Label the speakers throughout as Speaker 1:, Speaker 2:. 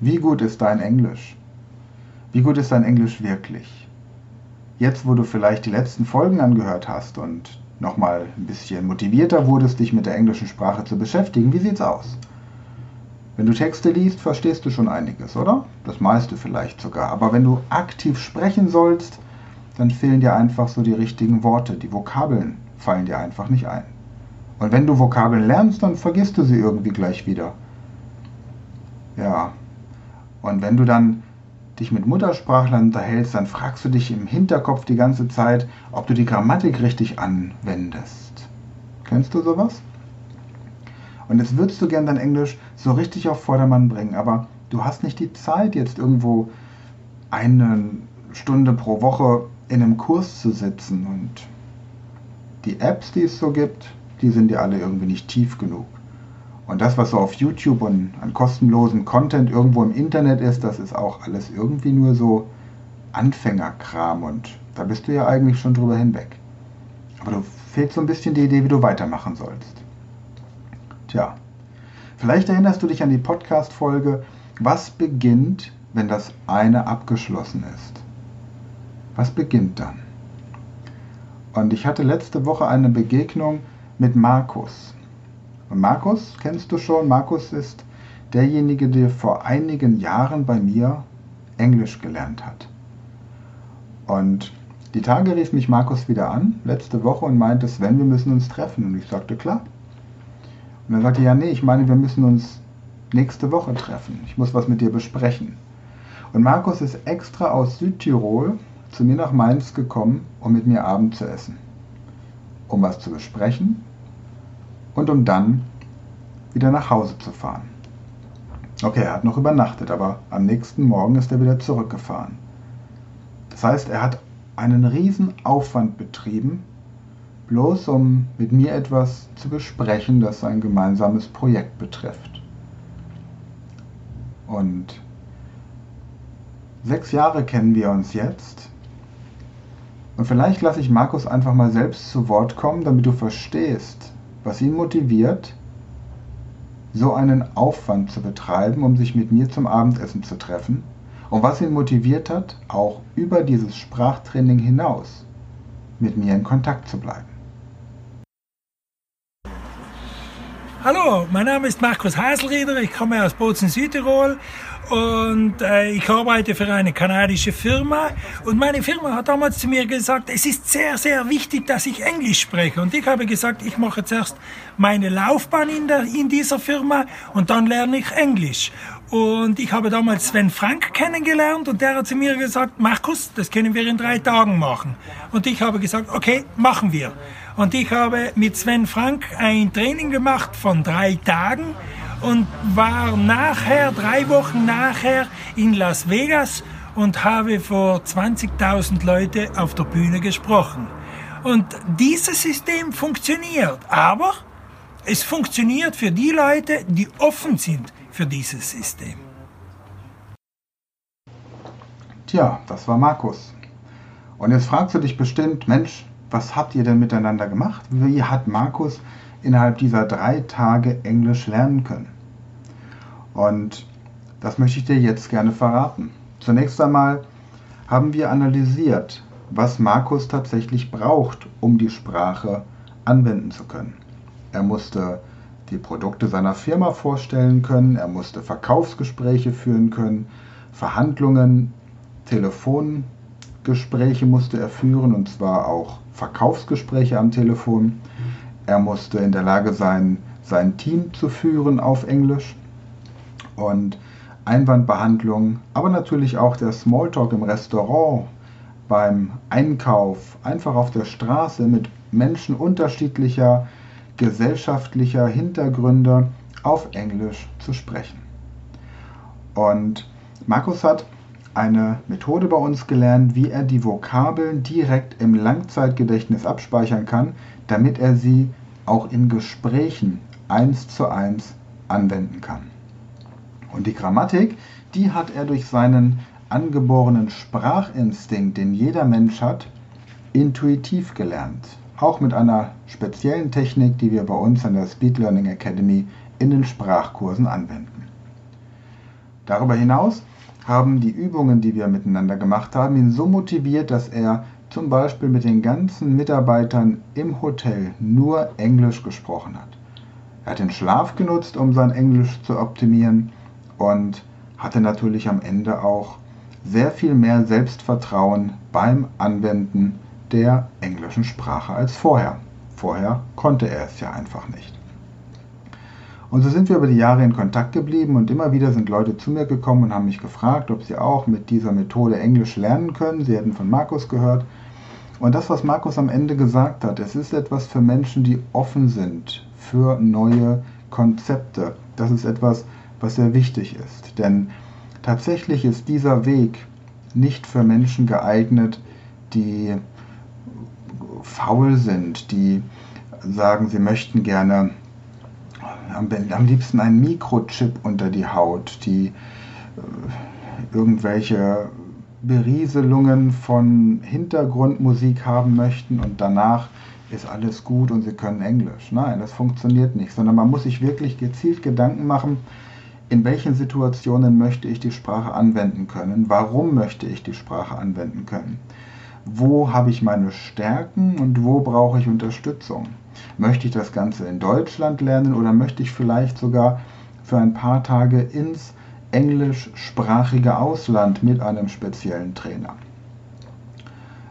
Speaker 1: Wie gut ist dein Englisch? Wie gut ist dein Englisch wirklich? Jetzt, wo du vielleicht die letzten Folgen angehört hast und nochmal ein bisschen motivierter wurdest, dich mit der englischen Sprache zu beschäftigen, wie sieht's aus? Wenn du Texte liest, verstehst du schon einiges, oder? Das meiste vielleicht sogar. Aber wenn du aktiv sprechen sollst, dann fehlen dir einfach so die richtigen Worte. Die Vokabeln fallen dir einfach nicht ein. Und wenn du Vokabeln lernst, dann vergisst du sie irgendwie gleich wieder. Ja. Und wenn du dann dich mit Muttersprachlern unterhältst, dann fragst du dich im Hinterkopf die ganze Zeit, ob du die Grammatik richtig anwendest. Kennst du sowas? Und jetzt würdest du gern dein Englisch so richtig auf Vordermann bringen, aber du hast nicht die Zeit, jetzt irgendwo eine Stunde pro Woche in einem Kurs zu sitzen. Und die Apps, die es so gibt, die sind dir alle irgendwie nicht tief genug. Und das, was so auf YouTube und an kostenlosem Content irgendwo im Internet ist, das ist auch alles irgendwie nur so Anfängerkram und da bist du ja eigentlich schon drüber hinweg. Aber du fehlt so ein bisschen die Idee, wie du weitermachen sollst. Tja, vielleicht erinnerst du dich an die Podcast-Folge, was beginnt, wenn das eine abgeschlossen ist? Was beginnt dann? Und ich hatte letzte Woche eine Begegnung mit Markus. Und Markus kennst du schon. Markus ist derjenige, der vor einigen Jahren bei mir Englisch gelernt hat. Und die Tage rief mich Markus wieder an, letzte Woche, und meinte, Sven, wir müssen uns treffen. Und ich sagte, klar. Und er sagte, ja, nee, ich meine, wir müssen uns nächste Woche treffen. Ich muss was mit dir besprechen. Und Markus ist extra aus Südtirol zu mir nach Mainz gekommen, um mit mir Abend zu essen. Um was zu besprechen und um dann wieder nach Hause zu fahren. Okay, er hat noch übernachtet, aber am nächsten Morgen ist er wieder zurückgefahren. Das heißt, er hat einen riesen Aufwand betrieben, bloß um mit mir etwas zu besprechen, das ein gemeinsames Projekt betrifft. Und sechs Jahre kennen wir uns jetzt. Und vielleicht lasse ich Markus einfach mal selbst zu Wort kommen, damit du verstehst, was ihn motiviert, so einen Aufwand zu betreiben, um sich mit mir zum Abendessen zu treffen und was ihn motiviert hat, auch über dieses Sprachtraining hinaus mit mir in Kontakt zu bleiben.
Speaker 2: Hallo, mein Name ist Markus Haselrieder, ich komme aus Bozen, Südtirol und äh, ich arbeite für eine kanadische Firma. Und meine Firma hat damals zu mir gesagt, es ist sehr, sehr wichtig, dass ich Englisch spreche. Und ich habe gesagt, ich mache zuerst meine Laufbahn in, der, in dieser Firma und dann lerne ich Englisch. Und ich habe damals Sven Frank kennengelernt und der hat zu mir gesagt, Markus, das können wir in drei Tagen machen. Und ich habe gesagt, okay, machen wir. Und ich habe mit Sven Frank ein Training gemacht von drei Tagen und war nachher, drei Wochen nachher in Las Vegas und habe vor 20.000 Leute auf der Bühne gesprochen. Und dieses System funktioniert, aber es funktioniert für die Leute, die offen sind für dieses System.
Speaker 1: Tja, das war Markus. Und jetzt fragst du dich bestimmt, Mensch, was habt ihr denn miteinander gemacht? Wie hat Markus innerhalb dieser drei Tage Englisch lernen können? Und das möchte ich dir jetzt gerne verraten. Zunächst einmal haben wir analysiert, was Markus tatsächlich braucht, um die Sprache anwenden zu können. Er musste die Produkte seiner Firma vorstellen können, er musste Verkaufsgespräche führen können, Verhandlungen, Telefongespräche musste er führen und zwar auch Verkaufsgespräche am Telefon. Er musste in der Lage sein, sein Team zu führen auf Englisch und Einwandbehandlung, aber natürlich auch der Smalltalk im Restaurant, beim Einkauf, einfach auf der Straße mit Menschen unterschiedlicher gesellschaftlicher Hintergründe auf Englisch zu sprechen. Und Markus hat eine Methode bei uns gelernt, wie er die Vokabeln direkt im Langzeitgedächtnis abspeichern kann, damit er sie auch in Gesprächen eins zu eins anwenden kann. Und die Grammatik, die hat er durch seinen angeborenen Sprachinstinkt, den jeder Mensch hat, intuitiv gelernt. Auch mit einer speziellen Technik, die wir bei uns an der Speed Learning Academy in den Sprachkursen anwenden. Darüber hinaus haben die Übungen, die wir miteinander gemacht haben, ihn so motiviert, dass er zum Beispiel mit den ganzen Mitarbeitern im Hotel nur Englisch gesprochen hat. Er hat den Schlaf genutzt, um sein Englisch zu optimieren und hatte natürlich am Ende auch sehr viel mehr Selbstvertrauen beim Anwenden der englischen Sprache als vorher. Vorher konnte er es ja einfach nicht. Und so sind wir über die Jahre in Kontakt geblieben und immer wieder sind Leute zu mir gekommen und haben mich gefragt, ob sie auch mit dieser Methode Englisch lernen können. Sie hätten von Markus gehört. Und das, was Markus am Ende gesagt hat, es ist etwas für Menschen, die offen sind für neue Konzepte. Das ist etwas, was sehr wichtig ist. Denn tatsächlich ist dieser Weg nicht für Menschen geeignet, die faul sind, die sagen, sie möchten gerne am, liebsten einen Mikrochip unter die Haut, die äh, irgendwelche Berieselungen von Hintergrundmusik haben möchten und danach ist alles gut und sie können Englisch. Nein, das funktioniert nicht, sondern man muss sich wirklich gezielt Gedanken machen, in welchen Situationen möchte ich die Sprache anwenden können, warum möchte ich die Sprache anwenden können, wo habe ich meine Stärken und wo brauche ich Unterstützung. Möchte ich das Ganze in Deutschland lernen oder möchte ich vielleicht sogar für ein paar Tage ins englischsprachige Ausland mit einem speziellen Trainer?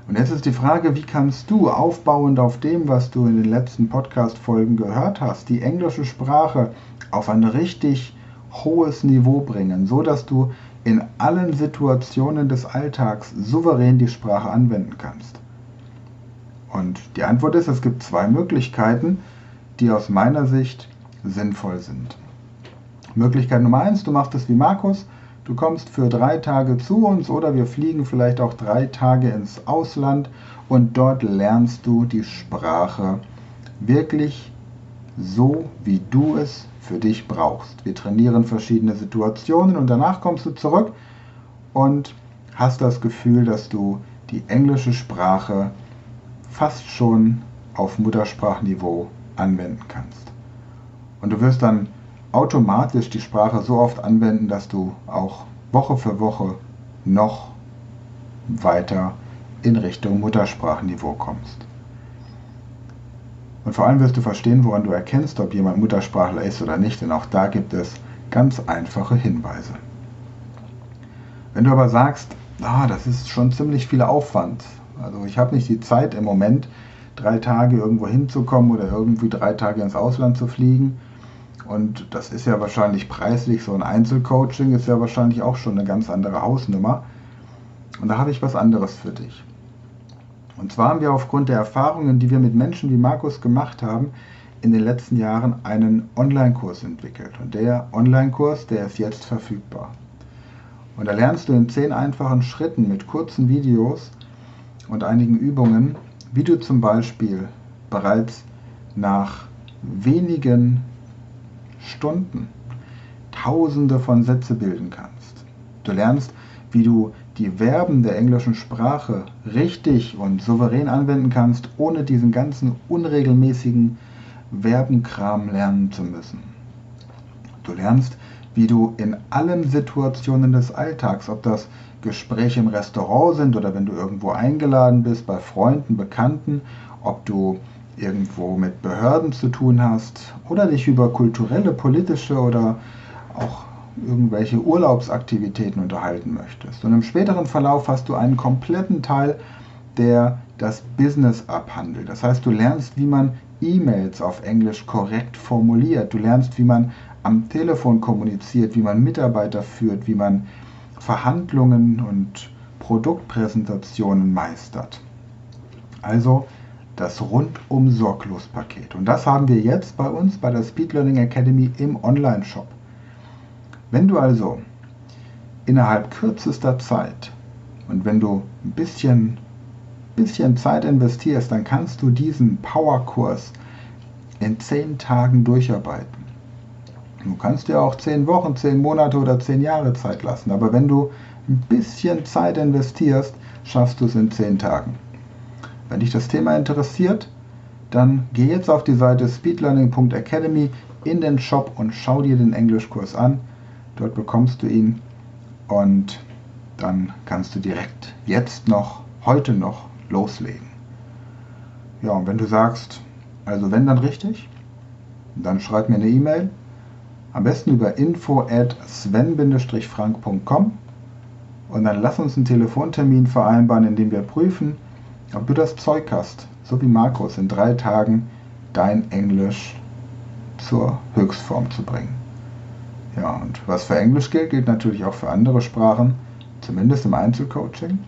Speaker 1: Und jetzt ist die Frage, wie kannst du aufbauend auf dem, was du in den letzten Podcast-Folgen gehört hast, die englische Sprache auf ein richtig hohes Niveau bringen, so dass du in allen Situationen des Alltags souverän die Sprache anwenden kannst? Und die Antwort ist, es gibt zwei Möglichkeiten, die aus meiner Sicht sinnvoll sind. Möglichkeit Nummer eins, du machst es wie Markus, du kommst für drei Tage zu uns oder wir fliegen vielleicht auch drei Tage ins Ausland und dort lernst du die Sprache wirklich so, wie du es für dich brauchst. Wir trainieren verschiedene Situationen und danach kommst du zurück und hast das Gefühl, dass du die englische Sprache fast schon auf Muttersprachniveau anwenden kannst. Und du wirst dann automatisch die Sprache so oft anwenden, dass du auch Woche für Woche noch weiter in Richtung Muttersprachniveau kommst. Und vor allem wirst du verstehen, woran du erkennst, ob jemand Muttersprachler ist oder nicht, denn auch da gibt es ganz einfache Hinweise. Wenn du aber sagst, ah, das ist schon ziemlich viel Aufwand, also ich habe nicht die Zeit im Moment, drei Tage irgendwo hinzukommen oder irgendwie drei Tage ins Ausland zu fliegen. Und das ist ja wahrscheinlich preislich, so ein Einzelcoaching ist ja wahrscheinlich auch schon eine ganz andere Hausnummer. Und da habe ich was anderes für dich. Und zwar haben wir aufgrund der Erfahrungen, die wir mit Menschen wie Markus gemacht haben, in den letzten Jahren einen Online-Kurs entwickelt. Und der Online-Kurs, der ist jetzt verfügbar. Und da lernst du in zehn einfachen Schritten mit kurzen Videos und einigen Übungen, wie du zum Beispiel bereits nach wenigen Stunden Tausende von Sätze bilden kannst. Du lernst, wie du die Verben der englischen Sprache richtig und souverän anwenden kannst, ohne diesen ganzen unregelmäßigen Verbenkram lernen zu müssen. Du lernst, wie du in allen Situationen des Alltags, ob das Gespräche im Restaurant sind oder wenn du irgendwo eingeladen bist, bei Freunden, Bekannten, ob du irgendwo mit Behörden zu tun hast oder dich über kulturelle, politische oder auch irgendwelche Urlaubsaktivitäten unterhalten möchtest. Und im späteren Verlauf hast du einen kompletten Teil, der das Business abhandelt. Das heißt, du lernst, wie man E-Mails auf Englisch korrekt formuliert. Du lernst, wie man am Telefon kommuniziert, wie man Mitarbeiter führt, wie man Verhandlungen und Produktpräsentationen meistert. Also das rundum sorglos Paket. Und das haben wir jetzt bei uns bei der Speed Learning Academy im Online-Shop. Wenn du also innerhalb kürzester Zeit und wenn du ein bisschen, bisschen Zeit investierst, dann kannst du diesen Powerkurs in zehn Tagen durcharbeiten. Du kannst dir auch zehn Wochen, zehn Monate oder zehn Jahre Zeit lassen. Aber wenn du ein bisschen Zeit investierst, schaffst du es in zehn Tagen. Wenn dich das Thema interessiert, dann geh jetzt auf die Seite speedlearning.academy in den Shop und schau dir den Englischkurs an. Dort bekommst du ihn und dann kannst du direkt jetzt noch, heute noch loslegen. Ja, und wenn du sagst, also wenn dann richtig, dann schreib mir eine E-Mail. Am besten über info at sven-frank.com und dann lass uns einen Telefontermin vereinbaren, in dem wir prüfen, ob du das Zeug hast, so wie Markus, in drei Tagen dein Englisch zur Höchstform zu bringen. Ja, und was für Englisch gilt, gilt natürlich auch für andere Sprachen, zumindest im Einzelcoaching.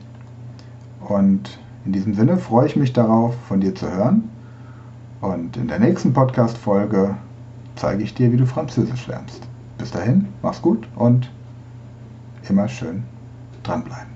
Speaker 1: Und in diesem Sinne freue ich mich darauf, von dir zu hören. Und in der nächsten Podcast-Folge zeige ich dir, wie du Französisch lernst. Bis dahin, mach's gut und immer schön dranbleiben.